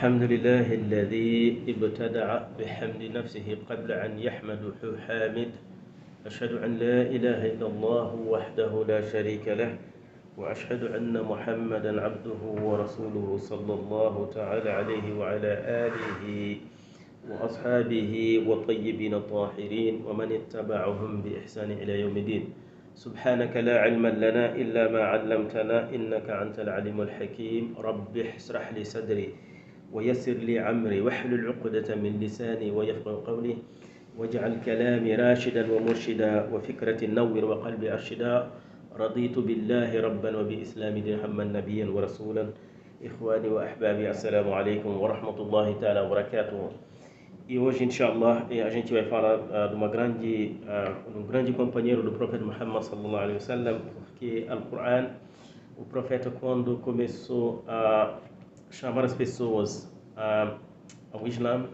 الحمد لله الذي ابتدع بحمد نفسه قبل أن يحمده حامد. أشهد أن لا إله إلا الله وحده لا شريك له وأشهد أن محمدا عبده ورسوله صلى الله تعالى عليه وعلى آله وأصحابه والطيبين الطاهرين ومن اتبعهم بإحسان إلى يوم الدين. سبحانك لا علم لنا إلا ما علمتنا إنك أنت العليم الحكيم. رب اشرح لي صدري. ويسر لي عمري واحلل عقدة من لساني ويفقه قولي واجعل كلامي راشدا ومرشدا وفكرة نور وقلبي أرشدا. رضيت بالله ربا وبإسلام محمد نبيا ورسولا. إخواني وأحبابي السلام عليكم ورحمة الله تعالى وبركاته. E hoje, inshallah, a gente vai falar uh, de uma grande, uh, um grande companheiro do profeta Muhammad sallallahu alaihi wasallam, porque Al-Quran, o profeta quando começou a chamar as pessoas uh, ao Islã,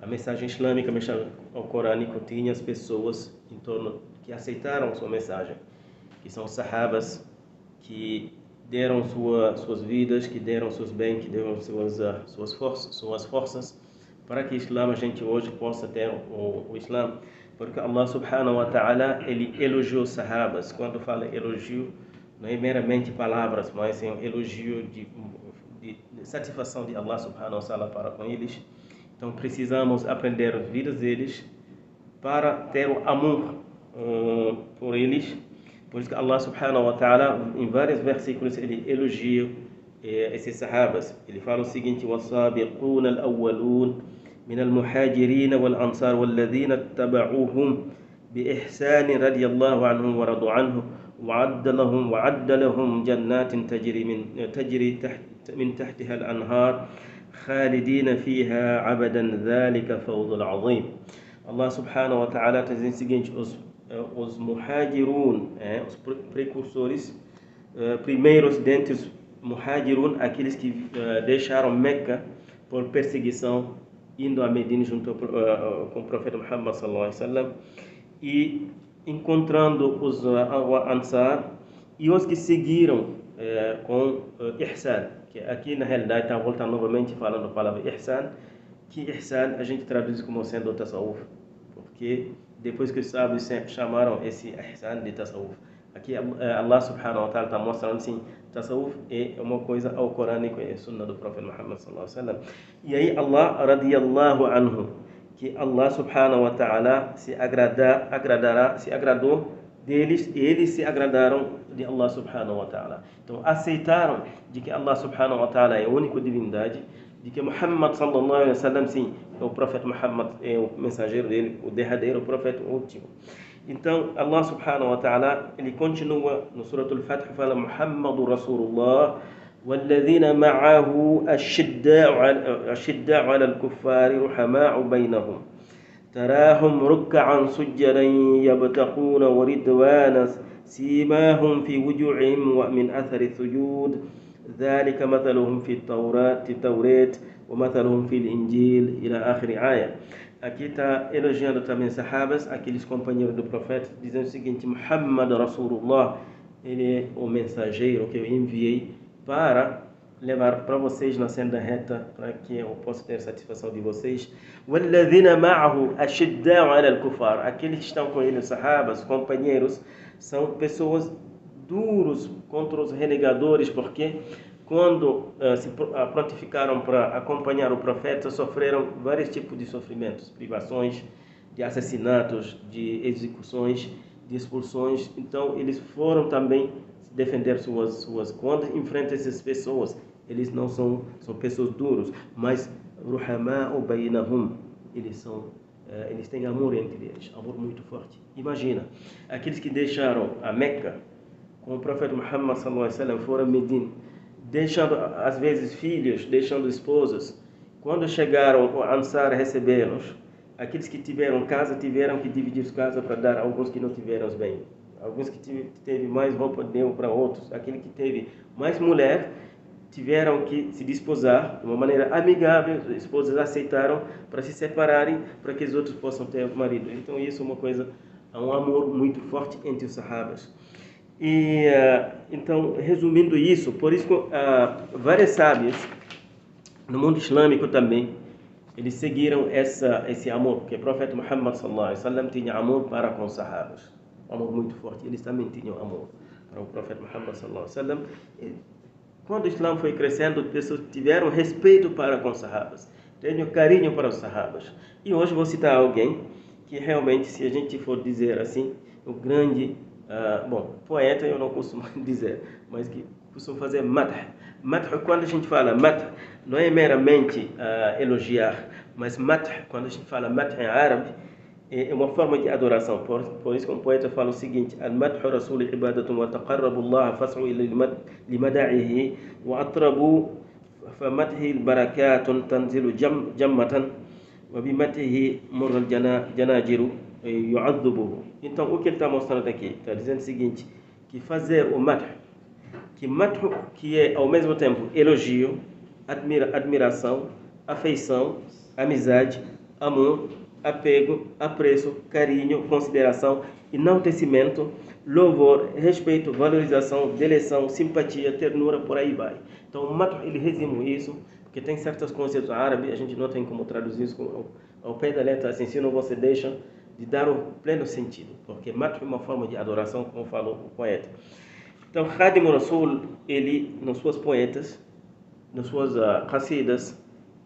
a mensagem islâmica, a mensagem corânica tinha as pessoas em torno que aceitaram sua mensagem, que são os sahabas que deram sua, suas vidas, que deram seus bens, que deram suas, suas forças, suas forças para que o Islã, a gente hoje possa ter o, o Islã, porque Allah subhanahu wa ta'ala, ele elogiou os sahabas, quando fala elogio, não é meramente palavras, mas é um elogio de satisfação de Allah subhanahu wa ta'ala para com eles. Então precisamos aprender as vidas deles para ter o amor uh, por eles. Por isso que Allah subhanahu wa ta'ala, em vários versículos, ele elogia eh, esses sahabas. Ele fala o seguinte: وَالصَّابِقُونَ الْأَوَّلُونَ من المهاجرين والأنصار والذين اتبعوهم بإحسان رضي الله عنهم ورضوا عنه وعد لهم وعد لهم جنات تجري من تجري تحت من تحتها الأنهار خالدين فيها عبدا ذلك فوز العظيم الله سبحانه وتعالى تزين seguinte os os muhajirun eh, os precursores uh, primeiros dentre os muhajirun aqueles que uh, deixaram Meca por perseguição indo a Medina junto uh, com o profeta Muhammad sallallahu alaihi wasallam e encontrando os uh, Ansar e os que seguiram uh, com uh, Ihsan, que aqui na realidade está voltando novamente falando a palavra Ihsan, que Ihsan a gente traduz como sendo Tasawuf, porque depois que os sábios chamaram esse Ihsan de Tasawuf, aqui Allah subhanahu wa ta'ala está mostrando assim, Tasawuf é uma coisa ao Corânico, é a sunna do profeta Muhammad sallallahu alaihi wasallam. E aí Allah radiyallahu anhu, que Allah subhanahu wa ta'ala se agrada, agradará, se agradou deles e eles se agradaram di allah subhanahu wa taala to a seytaro jike allah subhanahu wa taala e woni ko diwindaji jike mouhammad sallllahu alih wa sallam si o prophète mouhammad e o messager ɗen o dehadeero prophète o ottimo então allah subhanahu wa taala ele continua no suratul fath fala mouhammadu rasulullah والذين معه أشداء على, أشداء على الكفار رحماء بينهم تراهم ركعا سجدا يبتغون ورضوانا سيماهم في وجوعهم ومن أثر السجود. ذلك مثلهم في التوراة التوراة ومثلهم في الإنجيل إلى آخر آية. أكيد إلجان من صحابة أكيد كومبانيور دو بروفيت ديزين محمد رسول الله. إلي أو مساجير أو إنفيي para levar para vocês na senda reta para que eu possa ter satisfação de vocês. aqueles que estão com ele os sahabas companheiros são pessoas duros contra os renegadores, porque quando uh, se uh, prontificaram para acompanhar o profeta, sofreram vários tipos de sofrimentos, privações, de assassinatos, de execuções, de expulsões. Então, eles foram também defender suas suas quando enfrentam essas pessoas, eles não são são pessoas duras, mas ruhama'u bainahum, eles são eles têm amor entre eles, amor muito forte. Imagina, aqueles que deixaram a Meca com o profeta Muhammad wasallam foram a Medina deixando às vezes filhos, deixando esposas. Quando chegaram o Ansar recebê-los, aqueles que tiveram casa tiveram que dividir as casas para dar a alguns que não tiveram os bens. Alguns que teve mais roupa deu para outros. Aquele que teve mais mulher tiveram que se disposar de uma maneira amigável. As esposas aceitaram para se separarem para que os outros possam ter marido. Então isso é uma coisa, há um amor muito forte entre os sahabas. E uh, então, resumindo isso, por isso uh, vários sábios no mundo islâmico também, eles seguiram essa, esse amor, porque o profeta Muhammad sallallahu alaihi wasallam tinha amor para com os sahabas, um amor muito forte. Eles também tinham amor para o profeta Muhammad sallallahu alaihi wasallam. Quando o Islã foi crescendo, as pessoas tiveram respeito para com os sahabas, tinham carinho para os sahabas. E hoje vou citar alguém que realmente, se a gente for dizer assim, o grande, uh, bom, poeta eu não costumo dizer, mas que costumo fazer madh. Madh, quando a gente fala madh, não é meramente uh, elogiar, mas madh, quando a gente fala madh em árabe, é uma forma de adoração. Por, por isso que um poeta fala o seguinte: Al-madhu rasul ibadatun wa taqarrabu Allah fas'u ila limada'ihi wa atrabu famadhi barakatun tanzilu jammatan wa bimadhihi murra janajiru yu'adhibuhu. Então, o que ele está mostrando aqui? Está dizendo o seguinte: que fazer o madh, que madh, que é ao mesmo tempo elogio, admira, admiração, afeição, amizade, amor, apego, apreço, carinho, consideração, enaltecimento, louvor, respeito, valorização, deleção, simpatia, ternura, por aí vai. Então, o mato ele resume isso, porque tem certos conceitos árabes, a gente não tem como traduzir isso ao, ao pé da letra, assim, se não você deixa de dar o pleno sentido, porque mato é uma forma de adoração, como falou o poeta. Então, Khadim Rasul, ele, nas suas poetas, nas suas uh,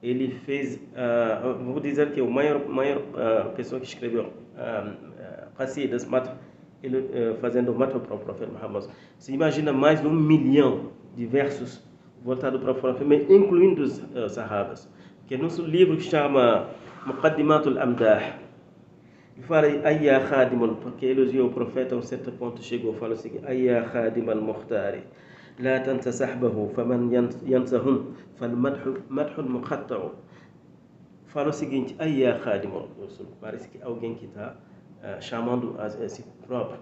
ele fez, uh, vou dizer que o maior, maior uh, pessoa que escreveu Qasidas, uh, ele uh, fazendo mato para o profeta Muhammad. Você imagina mais de um milhão de versos voltados para o profeta, incluindo os uh, sahabas. Que é nosso livro que chama Muqaddimatul Amdah. E fala, Ayya Khadimun, porque elogiou o profeta a um certo ponto, chegou, fala assim, Ayya Khadim al-Mukhtari. لا تنس سحبه فمن ينسهم فالمدح مدح مقطع fala o seguinte aí é Khadim Rasul parece que alguém que está uh, chamando a, a si próprio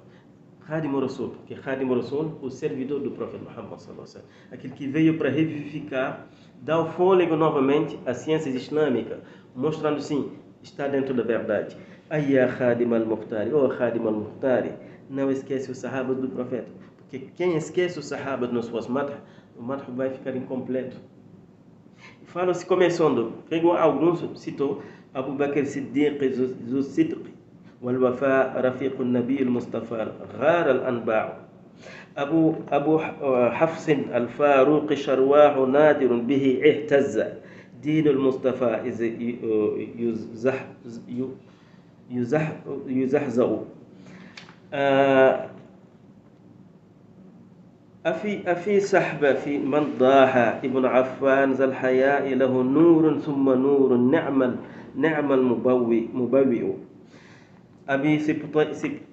Khadim Rasul porque Khadim Rasul o servidor do profeta Muhammad sallallahu alaihi wasallam aquele que veio para revivificar dar o fôlego novamente às ciências islâmicas mostrando sim está dentro da verdade aí é Khadim al-Muhtari oh Khadim al-Muhtari não esquece os sahabas do profeta que quem esquece os sahabas nas suas madh, o madh vai ficar incompleto. Fala-se começando, pegou alguns, citou Abu Bakr Siddiq, Zu Sidq, والوفاء رفيق النبي المصطفى غار الأنباع أبو أبو حفص الفاروق شرواه نادر به اهتز دين المصطفى يزح يزح يزحزأ أفي أفي سحبة في من ضاح. ابن عفان ذا الحياء له نور ثم نور نعم نعم المبوي مبوئ. أبي سبت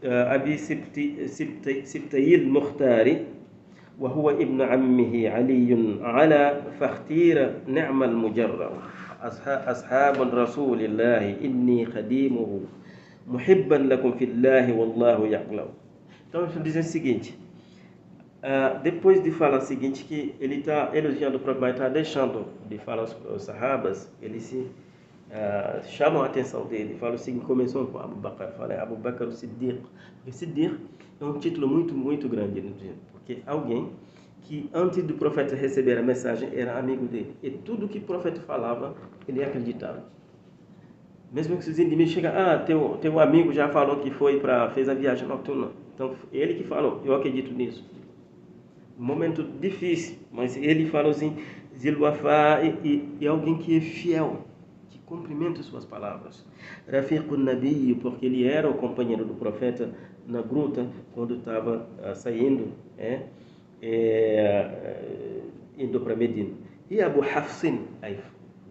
أبي سبت سبت سبتي المختار وهو ابن عمه علي على فاختير نعم المجرب أصحاب رسول الله إني خديمه محبا لكم في الله والله يعلم. Então, diz o seguinte: Uh, depois de falar o seguinte, que ele está elogiando o mas está deixando de falar os, os sahabas, ele se uh, chamam a atenção dele, fala o seguinte, começou com Abu Bakr, fala Abu Bakr Siddiq, porque Siddiq é um título muito, muito grande, porque alguém que antes do profeta receber a mensagem era amigo dele, e tudo que o profeta falava, ele acreditava. Mesmo que os inimigos chegam, ah, teu, teu amigo já falou que foi para fez a viagem noturna. Então, ele que falou, eu acredito nisso momento difícil, mas ele fala assim, Zilwafá e alguém que é fiel, que cumprimenta suas palavras. Rafiqun Nabi, porque ele era o companheiro do profeta na gruta quando estava uh, saindo, é, é, indo para Medina. E Abu Hafsin, aí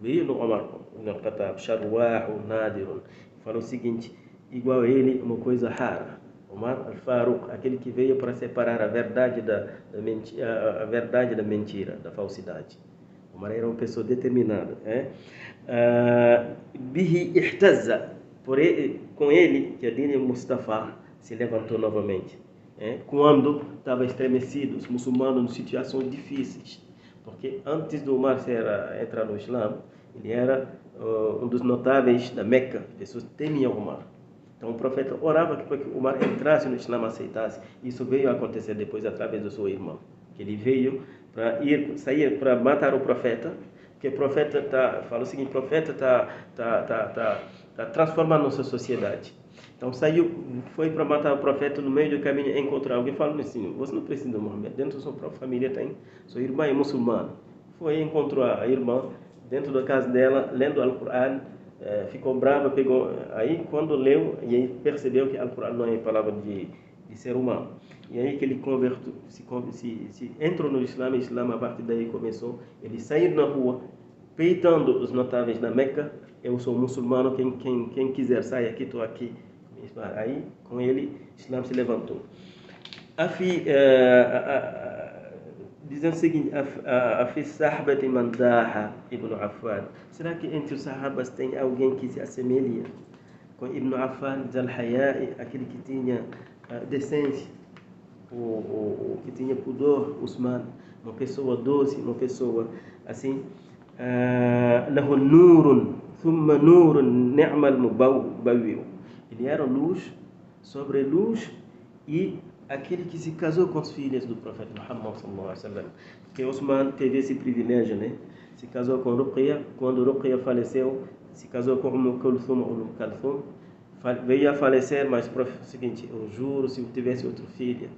veio no Omar, no Khattab, Sharwah, Nadir, falou o seguinte, igual a ele, uma coisa rara Omar al-Faruq, aquele que veio para separar a verdade da, da mentira, a verdade da mentira, da falsidade. Omar era uma pessoa determinada. É? Ah, bihi ele, com ele, que Adine Mustafa se levantou novamente. É? Quando estava estremecido, os muçulmanos em situações difíceis. Porque antes do Omar ser, entrar no Islã, ele era uh, um dos notáveis da Meca. As pessoas temiam Omar. Então o profeta orava para que o mar entrasse no Islã, aceitasse. Isso veio a acontecer depois através do seu irmão, que ele veio para ir sair para matar o profeta, que porque o profeta tá, fala o seguinte, o profeta está tá, tá, tá, tá transformando nossa sociedade. Então saiu, foi para matar o profeta no meio do caminho, encontrar alguém falando assim, você não precisa de Mohammed, dentro da sua própria família tem, sua irmã é muçulmana. Foi encontrou a irmã dentro da casa dela, lendo o Alcorão, é, ficou brava, pegou, aí quando leu, e aí percebeu que Alcorão não é palavra de, de ser humano. E aí que ele se, se, se entrou no Islã, o Islã a partir daí começou, ele sair na rua, peitando os notáveis da Meca, eu sou muçulmano, quem, quem, quem quiser sair aqui, estou aqui. Aí, com ele, Islã se levantou. Afi, uh, dizendo o seguinte: Afisahbati mandaha Ibn Affan. Será que entre os sahabas tem alguém que se assemelha com Ibn Affan, Zalhaya'i, aquele que tinha ah, decência, o, que tinha pudor, Usman, uma pessoa doce, uma pessoa assim? Ah, lahu nurun, thumma nurun, ni'mal mubawwiw. Ele era luz sobre luz e aquele que se casou com as filhas do profeta Muhammad sallallahu alaihi wasallam. Que Osman teve esse privilégio né? Se casou com Ruqya quando Ruqya faleceu se casou com Umm Kulthum Umm Kulthum veio a falecer mas o seguinte eu juro se eu tivesse outra filha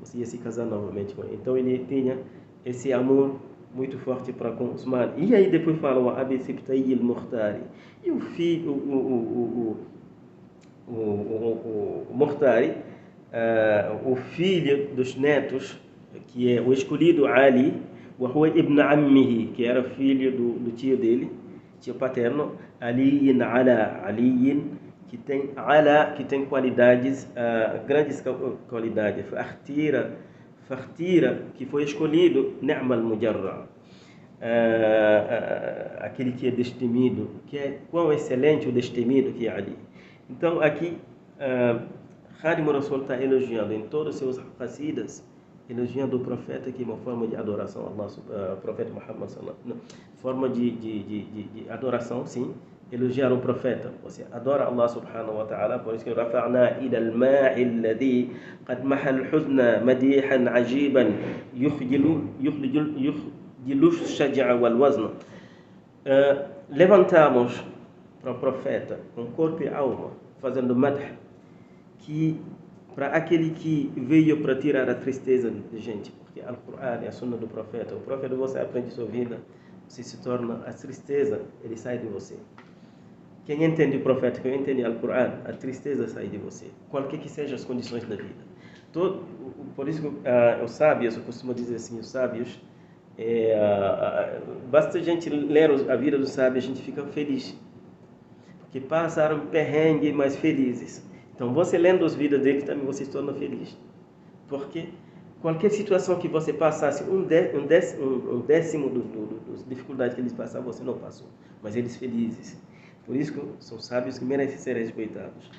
você ia se casar novamente com ele. Então ele tinha esse amor muito forte para com Osman. E aí depois fala o Abi Sibtai al-Mukhtari e o filho o, o, o, o, o, o Mortari, uh, o filho dos netos, que é o escolhido Ali, Rua ibn Ammihi, que era filho do, do tio dele, tio paterno, Ali ala, Ali que tem ala, que tem qualidades, uh, grandes qualidades, Fartira, Fartira, que foi escolhido, Ni'mal Mujarra. Uh, uh, aquele que é destemido, que é quão excelente o destemido que é Ali. Então, aqui, uh, Hadim Rasul está elogiando em todos os seus qasidas, elogiando o profeta que é uma forma de adoração Allah, uh, profeta Muhammad sallallahu forma de, de, de, de, adoração, sim, elogiar o profeta. Você adora Allah subhanahu wa ta'ala, por isso que رفعنا إلى الماء الذي قد محى الحزن مديحا عجيبا يخجل يخجل يخجل الشجع والوزن. Uh, levantamos para o profeta com corpo e alma fazendo madh, que para aquele que veio para tirar a tristeza de gente, porque o Alcorão é a sunna do profeta, o profeta você aprende sua vida, você se torna a tristeza, ele sai de você. Quem entende o profeta, quem entende o Alcorão, a tristeza sai de você, qualquer que sejam as condições da vida. Todo, por isso uh, os sábios, eu costumo dizer assim, os sábios, é, uh, basta a gente ler a vida dos sábios, a gente fica feliz que passaram perrengue, mas felizes. Então, você lendo as vidas deles, também você se torna feliz. Porque qualquer situação que você passasse, um, um, décimo, um décimo do, do, das dificuldades que eles passaram, você não passou. Mas eles felizes. Por isso que são sábios que merecem ser respeitados.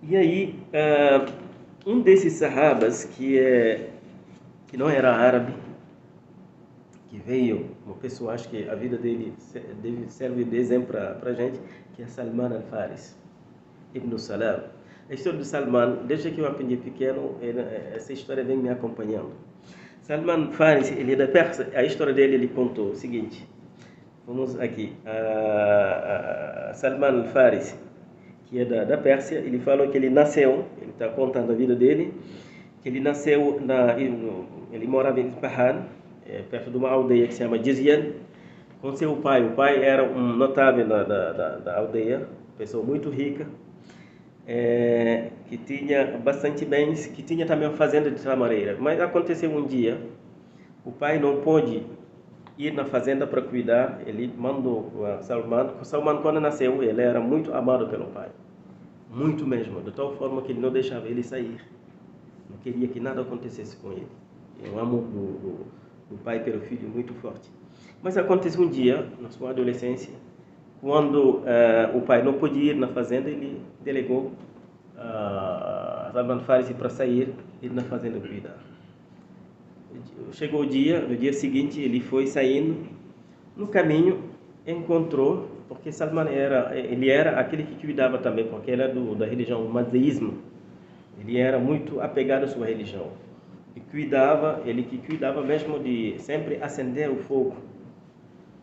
E aí, uh, um desses sahabas, que, é, que não era árabe, que veio, uma pessoa, acho que a vida dele servir de exemplo para a gente, que é Salman al-Faris, Ibn Salam. A história do Salman, desde que eu aprendi pequeno, ele, essa história vem me acompanhando. Salman al-Faris, ele é da Pérsia, a história dele ele contou o seguinte, vamos aqui, Salman al-Faris, que é da, da Pérsia, ele falou que ele nasceu, ele está contando a vida dele, que ele nasceu, na, ele morava em Isfahan, é, perto de uma aldeia que se chama Jizyan, com seu pai. O pai era um notável da, da, da, da aldeia, pessoa muito rica, é, que tinha bastante bens, que tinha também uma fazenda de tamareira. Mas aconteceu um dia, o pai não pôde ir na fazenda para cuidar, ele mandou Salman. Salman, quando nasceu, ele era muito amado pelo pai. Muito mesmo, de tal forma que ele não deixava ele sair. Não queria que nada acontecesse com ele. É um amor do, do, do pai pelo filho muito forte. Mas aconteceu um dia, na sua adolescência, quando uh, o pai não podia ir na fazenda, ele delegou uh, Salman Farisi para sair ir na fazenda cuidar. Chegou o dia, no dia seguinte ele foi saindo, no caminho encontrou, porque Salman era, ele era aquele que cuidava também, porque era do, da religião madeísmo, ele era muito apegado à sua religião. E cuidava, ele que cuidava mesmo de sempre acender o fogo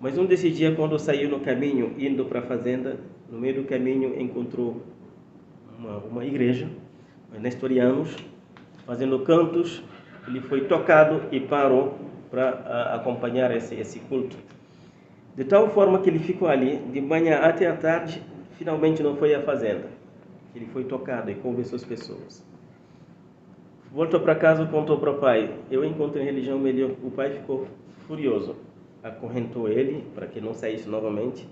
Mas um desses dias, quando saiu no caminho, indo para a fazenda, no meio do caminho encontrou uma, uma igreja, nestorianos, fazendo cantos. Ele foi tocado e parou para acompanhar esse, esse culto. De tal forma que ele ficou ali, de manhã até a tarde, finalmente não foi à fazenda. Ele foi tocado e conversou as pessoas. Voltou para casa e contou para o pai: Eu encontrei religião melhor. O pai ficou furioso acorrentou ele para que não saísse novamente,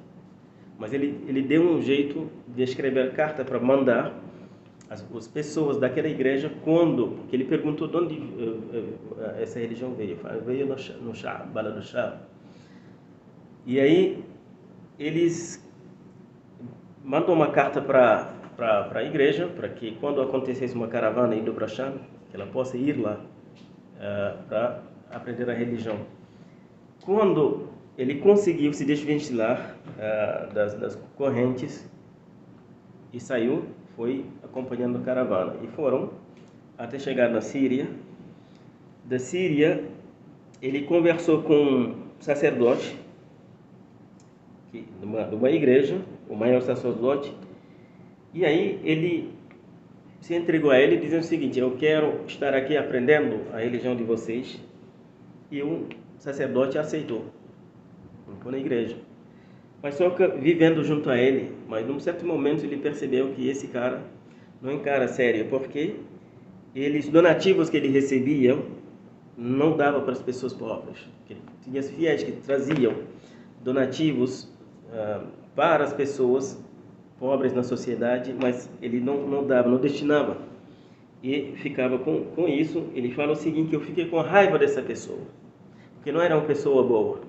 mas ele, ele deu um jeito de escrever carta para mandar as, as, pessoas daquela igreja quando, porque ele perguntou de onde uh, uh, essa religião veio, veio no, no chá, bala do chá. E aí eles mandou uma carta para para a igreja, para que quando acontecesse uma caravana indo para Cham, que ela possa ir lá uh, para aprender a religião. Quando ele conseguiu se desvencilhar uh, das, das correntes e saiu, foi acompanhando a caravana. E foram até chegar na Síria. Da Síria, ele conversou com um sacerdote de, uma, de uma igreja, o maior sacerdote, e aí ele se entregou a ele dizendo o seguinte: Eu quero estar aqui aprendendo a religião de vocês. E o sacerdote aceitou. Ficou na igreja. Mas só que vivendo junto a ele, mas num certo momento ele percebeu que esse cara não encara sério, porque eles donativos que ele recebia não dava para as pessoas pobres. Tinha fiéis que traziam donativos ah, para as pessoas pobres na sociedade, mas ele não, não dava, não destinava. E ficava com, com isso. Ele fala o seguinte: eu fiquei com raiva dessa pessoa porque não era uma pessoa boa.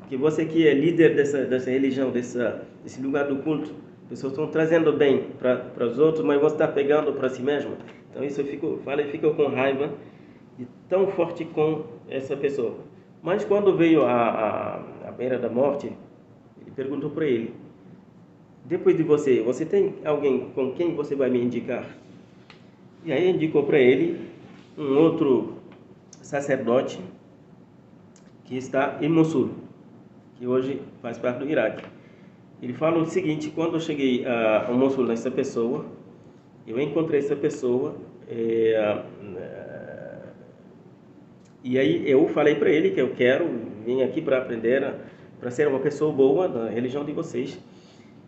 Porque você que é líder dessa, dessa religião, dessa, desse lugar do culto, pessoas estão trazendo bem para os outros, mas você está pegando para si mesmo. Então isso eu fico, fala e fica com raiva de tão forte com essa pessoa. Mas quando veio a, a, a beira da morte, ele perguntou para ele: depois de você, você tem alguém com quem você vai me indicar? E aí indicou para ele um outro sacerdote que está em Mosul, que hoje faz parte do Iraque. Ele fala o seguinte: quando eu cheguei a, a Mosul nessa pessoa, eu encontrei essa pessoa é, e aí eu falei para ele que eu quero vir aqui para aprender para ser uma pessoa boa na religião de vocês.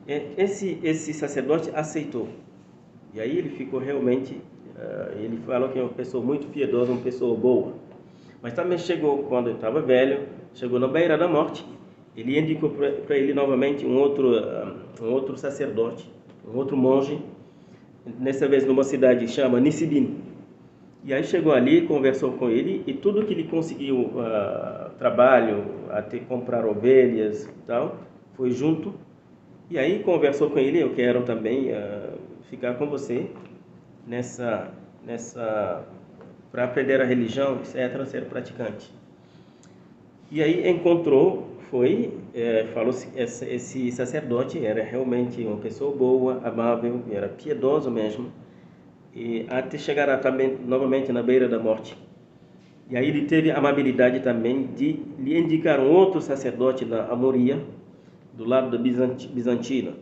Esse esse sacerdote aceitou e aí ele ficou realmente uh, ele falou que é uma pessoa muito piedosa, uma pessoa boa. Mas também chegou, quando estava velho, chegou na beira da morte, ele indicou para ele novamente um outro, um outro sacerdote, um outro monge, nessa vez numa cidade chama Nisibin. E aí chegou ali, conversou com ele e tudo que ele conseguiu, uh, trabalho, até comprar ovelhas e tal, foi junto. E aí conversou com ele, eu quero também uh, ficar com você nessa, nessa para aprender a religião, etc., ser praticante. E aí encontrou, foi, é, falou esse, esse sacerdote era realmente uma pessoa boa, amável, era piedoso mesmo, e até chegar também novamente na beira da morte. E aí ele teve a amabilidade também de lhe indicar um outro sacerdote na Amoria, do lado da Bizantina.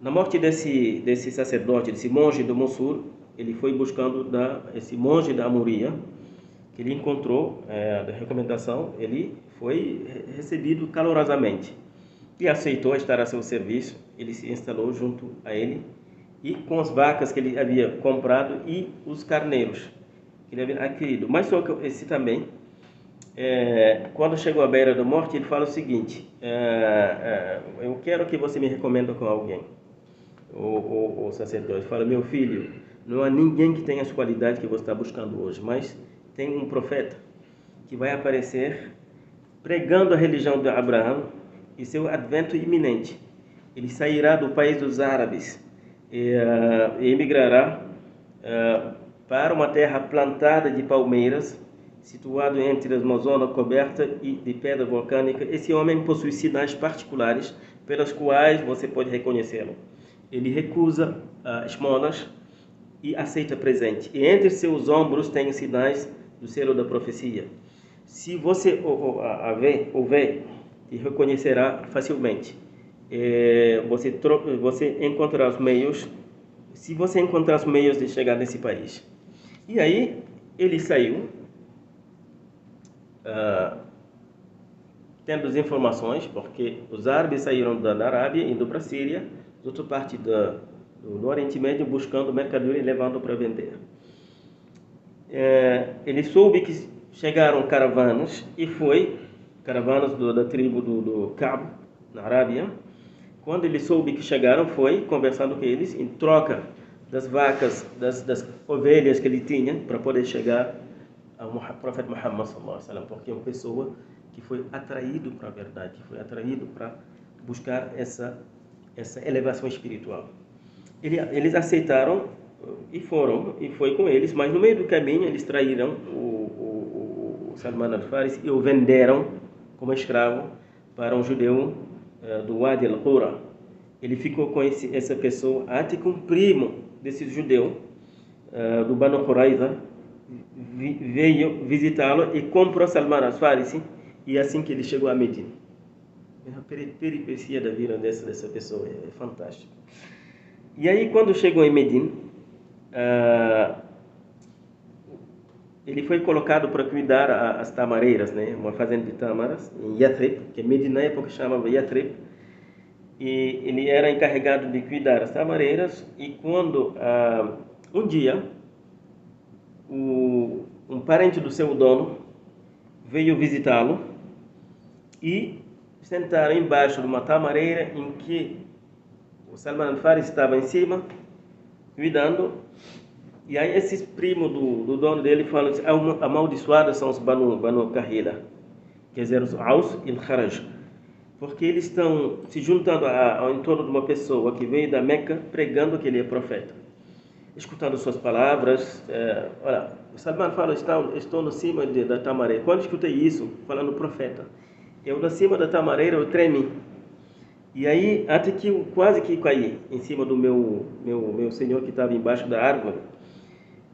Na morte desse, desse sacerdote, desse monge do Mosul, ele foi buscando da, esse monge da Amoria, que ele encontrou, é, da recomendação, ele foi recebido calorosamente e aceitou estar a seu serviço. Ele se instalou junto a ele e com as vacas que ele havia comprado e os carneiros que ele havia adquirido. Mas só que esse também, é, quando chegou à beira da morte, ele fala o seguinte: é, é Eu quero que você me recomenda com alguém. O, o, o sacerdote fala: Meu filho, não há ninguém que tenha as qualidades que você está buscando hoje, mas tem um profeta que vai aparecer pregando a religião de Abraão e seu advento iminente. Ele sairá do país dos árabes e, uh, e emigrará uh, para uma terra plantada de palmeiras, situado entre as Amazonas coberta de pedra vulcânica. Esse homem possui sinais particulares pelas quais você pode reconhecê-lo. Ele recusa uh, esmolas, e aceita presente. E entre seus ombros tem sinais do selo da profecia. Se você a vê, o vê e reconhecerá facilmente. É, você, você encontrará os meios, se você encontrar os meios de chegar nesse país. E aí ele saiu, uh, tendo as informações, porque os árabes saíram da Arábia, indo para a Síria, outra parte da, do Oriente Médio, buscando mercadoria e levando para vender. É, ele soube que chegaram caravanas e foi, caravanas do, da tribo do, do Cabo, na Arábia. Quando ele soube que chegaram, foi conversando com eles em troca das vacas, das, das ovelhas que ele tinha para poder chegar ao profeta Muhammad porque é uma pessoa que foi atraído para a verdade, que foi atraído para buscar essa essa elevação espiritual. Ele, eles aceitaram e foram e foi com eles, mas no meio do caminho eles traíram o, o, o Salman al-Faris e o venderam como escravo para um judeu uh, do Wadi al-Qura. Ele ficou com esse, essa pessoa até que um primo desse judeu uh, do Banu Quraiza veio visitá-lo e comprou Salman al-Farisi e assim que ele chegou a Medina. É a peripecia da vida dessa, dessa pessoa é, é fantástico. E aí quando chegou em Medina, uh, ele foi colocado para cuidar as tamareiras, né? uma fazenda de tamaras, em Yathrib, que Medina na época chamava Yathrib, e ele era encarregado de cuidar as tamareiras, e quando, uh, um dia, o, um parente do seu dono veio visitá-lo, e sentaram embaixo de uma tamareira em que o Salman al-Faris estava em cima, cuidando, e aí esses primos do, do dono dele falam assim, amaldiçoados são os Banu, Banu Kahila, quer dizer, os Aus e Kharaj, porque eles estão se juntando ao entorno de uma pessoa que veio da Meca pregando que ele é profeta. Escutando suas palavras, é, olha, o Salman fala, estou, estou no cima de, da tamareira. Quando escutei isso, falando profeta, eu na cima da tamareira eu tremi e aí, até que eu quase que caí em cima do meu, meu, meu senhor que estava embaixo da árvore.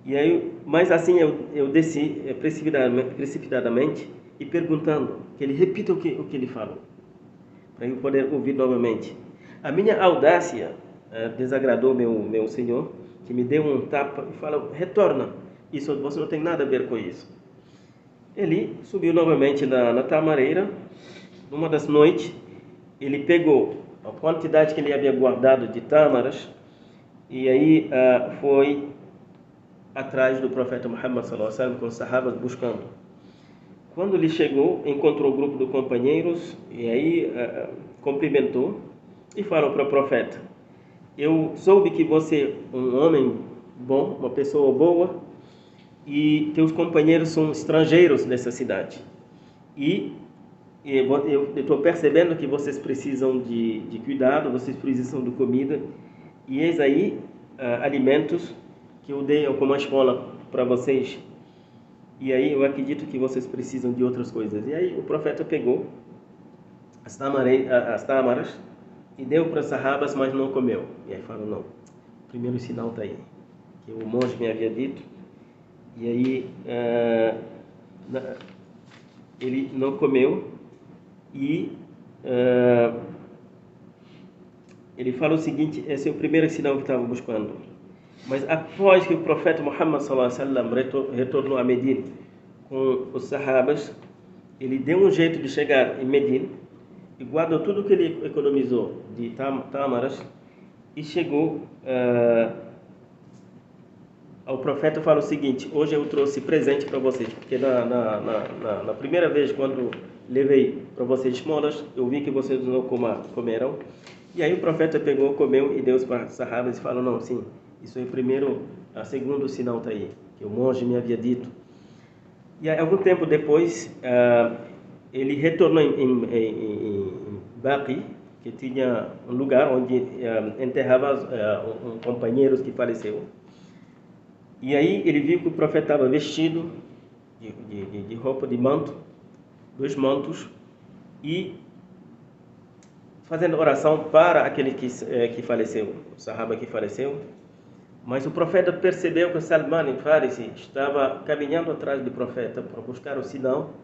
E aí, mas assim eu, eu desci eh, precipitadamente, precipitadamente e perguntando que ele repita o que, o que ele falou, para eu poder ouvir novamente. A minha audácia uh, desagradou meu, meu senhor, que me deu um tapa e falou: retorna, isso você não tem nada a ver com isso. Ele subiu novamente na, na tamareira, numa das noites, ele pegou a quantidade que ele havia guardado de tâmaras e aí uh, foi atrás do profeta Muhammad sallallahu alaihi wasallam com os sahabas buscando. Quando ele chegou, encontrou o grupo de companheiros e aí uh, cumprimentou e falou para o profeta: Eu soube que você é um homem bom, uma pessoa boa e teus companheiros são estrangeiros nessa cidade. E eu estou percebendo que vocês precisam de, de cuidado, vocês precisam de comida, e eis aí uh, alimentos que eu dei como escola para vocês. E aí eu acredito que vocês precisam de outras coisas. E aí o profeta pegou as, tamare, as tamaras e deu para as sahabas, mas não comeu. E aí falou, não, o primeiro sinal está aí, que o monge me havia dito. E aí uh, ele não comeu e uh, ele fala o seguinte: esse é o primeiro sinal que estava buscando. Mas após que o profeta Muhammad sallam, retornou a Medina com os sahabas, ele deu um jeito de chegar em Medina e guardou tudo que ele economizou de tamaras e chegou uh, ao profeta fala o seguinte: hoje eu trouxe presente para vocês, porque na, na, na, na primeira vez quando levei para vocês esmolas, eu vi que vocês não comeram. E aí o profeta pegou, comeu e deu para os sahabas e falou, não, sim, isso é o primeiro, a segundo sinal está aí, que o monge me havia dito. E aí, algum tempo depois, uh, ele retornou em, em, em, em Baqi, que tinha um lugar onde uh, enterrava uh, um, companheiros que faleceu. E aí ele viu que o profeta estava vestido de, de, de roupa de manto, dos mantos e fazendo oração para aquele que, eh, que faleceu, o sahaba que faleceu. Mas o profeta percebeu que Salman Farisi estava caminhando atrás do profeta para buscar o sinal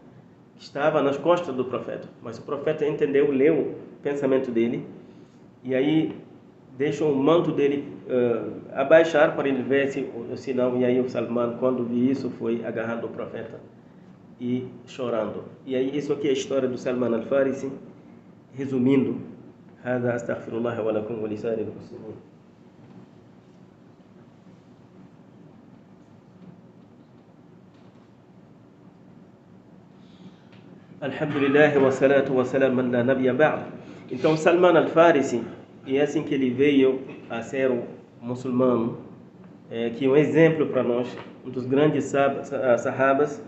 que estava nas costas do profeta. Mas o profeta entendeu, leu o pensamento dele e aí deixou o manto dele uh, abaixar para ele ver se o sinal. E aí o Salman, quando viu isso, foi agarrando o profeta e chorando. E aí isso aqui é a história do Salman al-Farisi, resumindo. هذا أستغفر الله ولكم ولسائر المسلمين Alhamdulillah wa salatu wa salam la nabiyya ba'd. Então Salman al-Farisi, e é assim que ele veio a ser um muçulmano, é, que é um exemplo para nós, um dos grandes sahabas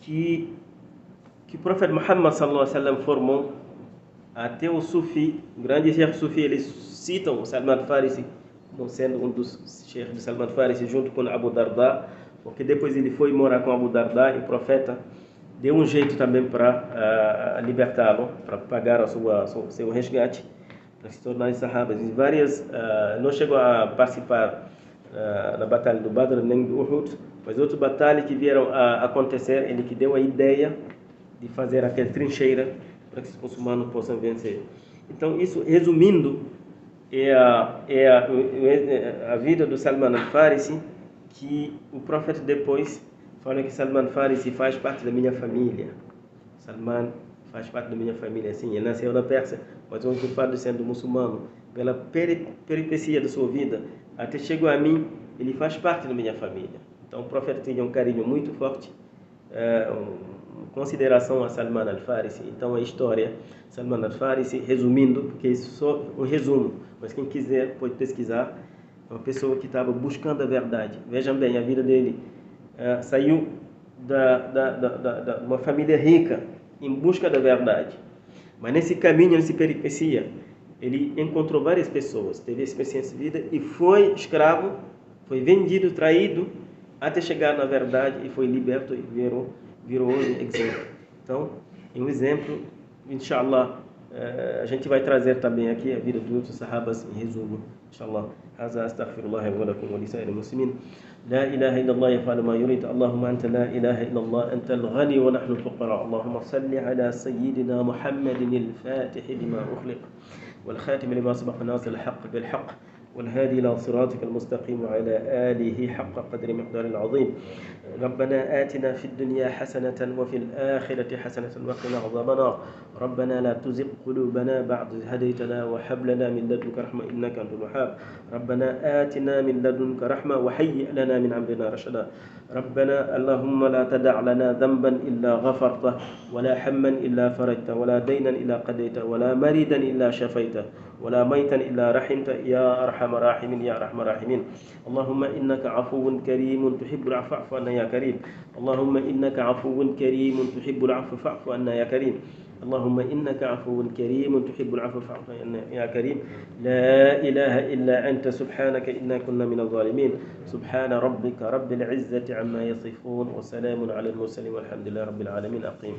que que o profeta Muhammad sallallahu alaihi wasallam formou até o Sufi, o grande chefe Sufi, eles citam o Salman al-Farisi como sendo um dos chefes de Salman al-Farisi junto com Abu Darda, porque depois ele foi morar com Abu Darda e o profeta deu um jeito também para uh, libertá-lo, para pagar a sua, seu, resgate, para se tornar sahabas. Várias, uh, não chegou a participar uh, na batalha do Badr nem do Uhud, mas outras batalhas que vieram a acontecer, ele que deu a ideia de fazer aquela trincheira para que os muçulmanos possam vencer. Então, isso, resumindo, é a, é a, é a vida do Salman al-Farisi, que o profeta depois Fala que Salman Farisi faz parte da minha família. Salman faz parte da minha família, sim. Ele nasceu na Pérsia, mas hoje o de sendo muçulmano, pela peri peripecia da sua vida, até chegou a mim, ele faz parte da minha família. Então o profeta tinha um carinho muito forte, uh, um, consideração a Salman al-Farisi. Então a história, Salman al-Farisi, resumindo, porque isso só um resumo, mas quem quiser pode pesquisar, é uma pessoa que estava buscando a verdade. Vejam bem, a vida dele é, saiu da, da, da, da, uma família rica em busca da verdade. Mas nesse caminho, nessa peripecia, ele encontrou várias pessoas, teve experiência de vida e foi escravo, foi vendido, traído, até chegar na verdade e foi liberto e virou, virou hoje exemplo. Então, um exemplo, inshallah, a gente vai trazer também aqui a vida dos outros sahabas em resumo, inshallah. هذا استغفر الله ولكم ولسائر المسلمين لا إله إلا الله يفعل ما يريد اللهم أنت لا إله إلا الله أنت الغني ونحن الفقراء اللهم صل على سيدنا محمد الفاتح لما أخلق والخاتم لما سبق ناصر الحق بالحق والهادي إلى صراطك المستقيم وعلى آله حق قدر مقدار العظيم ربنا آتنا في الدنيا حسنة وفي الآخرة حسنة وقنا عذاب النار. ربنا لا تزغ قلوبنا بعد إذ هديتنا وهب لنا من لدنك رحمة إنك أنت الوهاب. ربنا آتنا من لدنك رحمة وهيئ لنا من أمرنا رشدا. ربنا اللهم لا تدع لنا ذنبا إلا غفرته ولا حما إلا فرجته ولا دينا إلا قضيته ولا مريدا إلا شفيته ولا ميتا إلا رحمت يا أرحم الراحمين يا أرحم الراحمين. اللهم إنك عفو كريم تحب العفو فاعف عنا يا كريم. اللهم إنك عفو كريم تحب العفو فاعف عنا يا كريم. اللهم إنك عفو كريم تحب العفو فاعف عنا يا كريم. لا إله إلا أنت سبحانك إنا كنا من الظالمين. سبحان ربك رب العزة عما يصفون وسلام على المرسلين والحمد لله رب العالمين. أقيم.